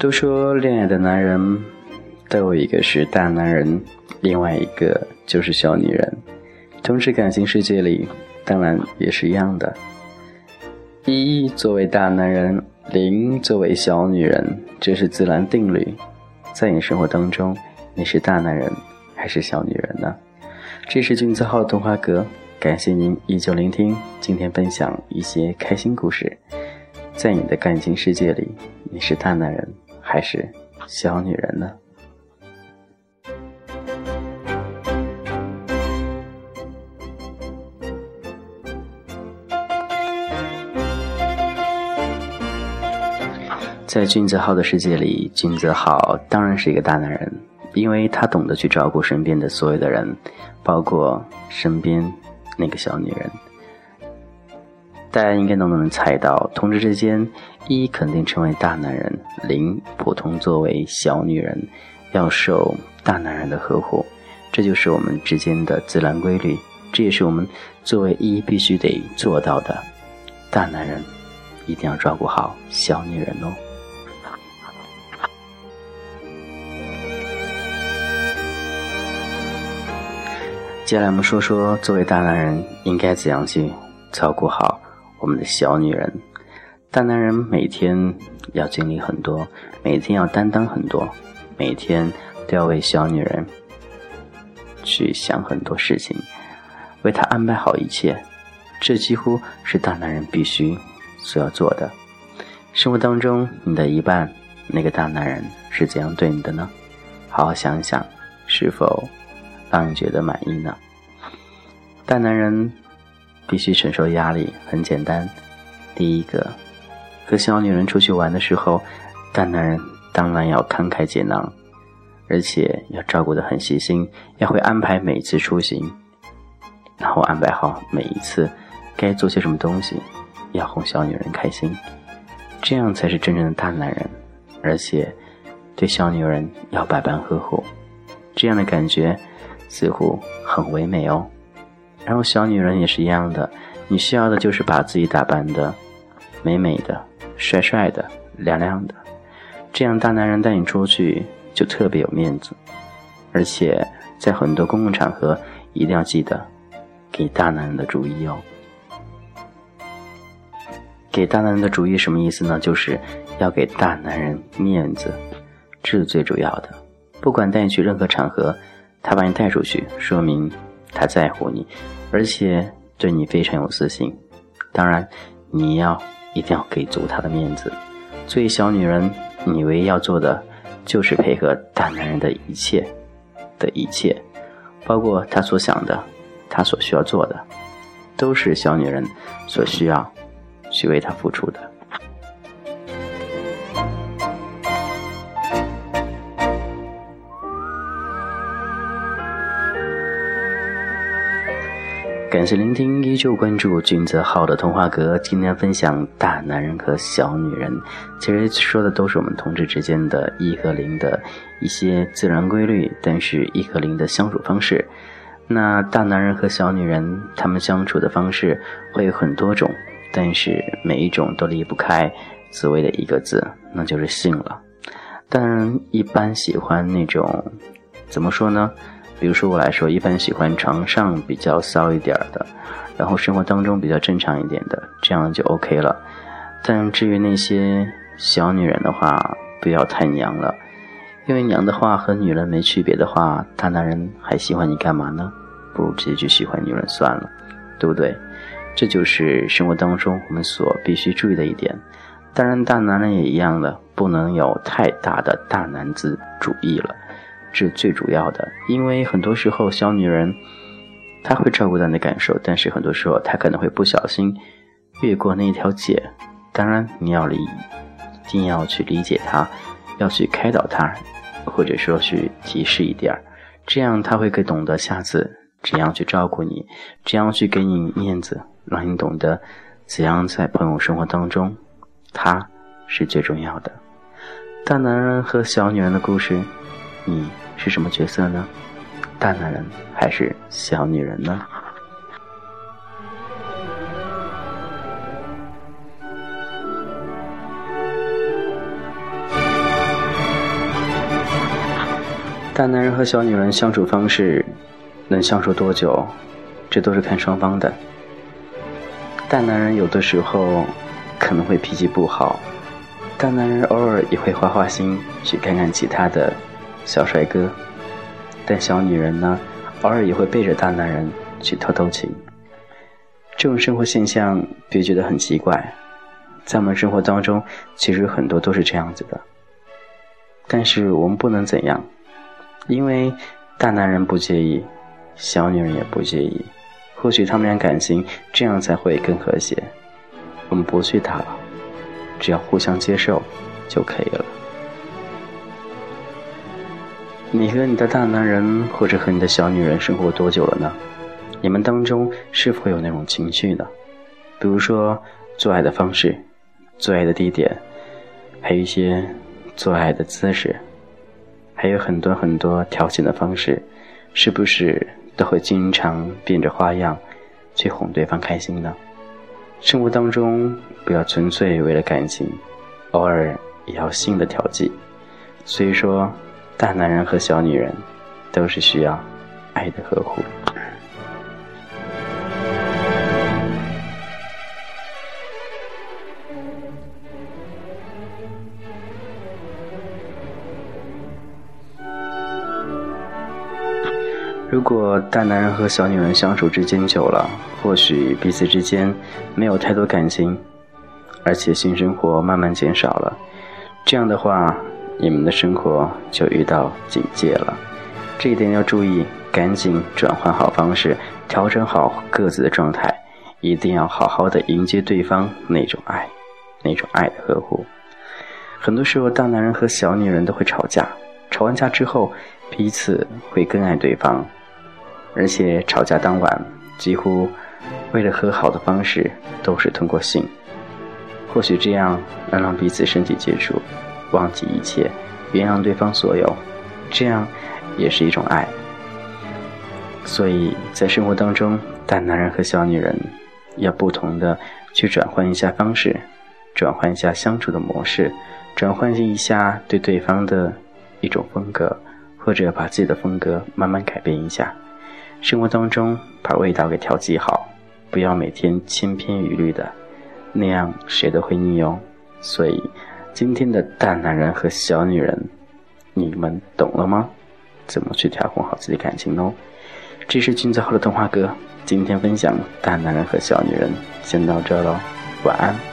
都说恋爱的男人都有一个是大男人，另外一个就是小女人。同时，感情世界里当然也是一样的。一作为大男人，零作为小女人，这是自然定律。在你生活当中，你是大男人还是小女人呢？这是君子号童话阁，感谢您依旧聆听。今天分享一些开心故事。在你的感情世界里，你是大男人还是小女人呢？在君子浩的世界里，君子浩当然是一个大男人，因为他懂得去照顾身边的所有的人，包括身边那个小女人。大家应该都能猜到，同志之间，一肯定成为大男人，零普通作为小女人，要受大男人的呵护，这就是我们之间的自然规律，这也是我们作为一必须得做到的。大男人一定要照顾好小女人哦。接下来我们说说，作为大男人应该怎样去照顾好。我们的小女人，大男人每天要经历很多，每天要担当很多，每天都要为小女人去想很多事情，为她安排好一切，这几乎是大男人必须所要做的。生活当中，你的一半那个大男人是怎样对你的呢？好好想想，是否让你觉得满意呢？大男人。必须承受压力，很简单。第一个，和小女人出去玩的时候，大男人当然要慷慨解囊，而且要照顾得很细心，要会安排每次出行，然后安排好每一次该做些什么东西，要哄小女人开心，这样才是真正的大男人。而且，对小女人要百般呵护，这样的感觉似乎很唯美哦。然后小女人也是一样的，你需要的就是把自己打扮的美美的、帅帅的、亮亮的，这样大男人带你出去就特别有面子。而且在很多公共场合一定要记得给大男人的主意哦。给大男人的主意什么意思呢？就是要给大男人面子，这是最主要的。不管带你去任何场合，他把你带出去，说明。他在乎你，而且对你非常有自信。当然，你要一定要给足他的面子。作为小女人，你唯一要做的就是配合大男人的一切的一切，包括他所想的，他所需要做的，都是小女人所需要去为他付出的。感谢聆听，依旧关注君泽浩的童话阁。今天分享大男人和小女人，其实说的都是我们同志之间的一和零的一些自然规律，但是一和零的相处方式。那大男人和小女人，他们相处的方式会有很多种，但是每一种都离不开所谓的一个字，那就是性了。大男人一般喜欢那种，怎么说呢？比如说我来说，一般喜欢床上比较骚一点的，然后生活当中比较正常一点的，这样就 OK 了。但至于那些小女人的话，不要太娘了，因为娘的话和女人没区别的话，大男人还喜欢你干嘛呢？不如直接去喜欢女人算了，对不对？这就是生活当中我们所必须注意的一点。当然，大男人也一样的，不能有太大的大男子主义了。是最主要的，因为很多时候小女人，她会照顾到你的感受，但是很多时候她可能会不小心越过那一条界。当然，你要理，一定要去理解她，要去开导她，或者说去提示一点儿，这样她会更懂得下次怎样去照顾你，怎样去给你面子，让你懂得怎样在朋友生活当中，他是最重要的。大男人和小女人的故事。你是什么角色呢？大男人还是小女人呢？大男人和小女人相处方式能相处多久，这都是看双方的。大男人有的时候可能会脾气不好，大男人偶尔也会花花心去看看其他的小帅哥，但小女人呢，偶尔也会背着大男人去偷偷情。这种生活现象别觉得很奇怪，在我们生活当中，其实很多都是这样子的。但是我们不能怎样，因为大男人不介意，小女人也不介意。或许他们俩感情这样才会更和谐。我们不去打扰，只要互相接受就可以了。你和你的大男人，或者和你的小女人生活多久了呢？你们当中是否有那种情绪呢？比如说做爱的方式、做爱的地点，还有一些做爱的姿势，还有很多很多调情的方式，是不是？都会经常变着花样去哄对方开心呢。生活当中不要纯粹为了感情，偶尔也要性的调剂。所以说，大男人和小女人都是需要爱的呵护。如果大男人和小女人相处之间久了，或许彼此之间没有太多感情，而且性生活慢慢减少了，这样的话，你们的生活就遇到警戒了。这一点要注意，赶紧转换好方式，调整好各自的状态，一定要好好的迎接对方那种爱，那种爱的呵护。很多时候，大男人和小女人都会吵架，吵完架之后，彼此会更爱对方。而且吵架当晚，几乎为了和好的方式都是通过性。或许这样能让彼此身体接触，忘记一切，原谅对方所有，这样也是一种爱。所以在生活当中，大男人和小女人要不同的去转换一下方式，转换一下相处的模式，转换一下对对方的一种风格，或者把自己的风格慢慢改变一下。生活当中把味道给调剂好，不要每天千篇一律的，那样谁都会腻哦。所以，今天的大男人和小女人，你们懂了吗？怎么去调控好自己感情呢？这是君子号的动画哥，今天分享大男人和小女人，先到这喽，晚安。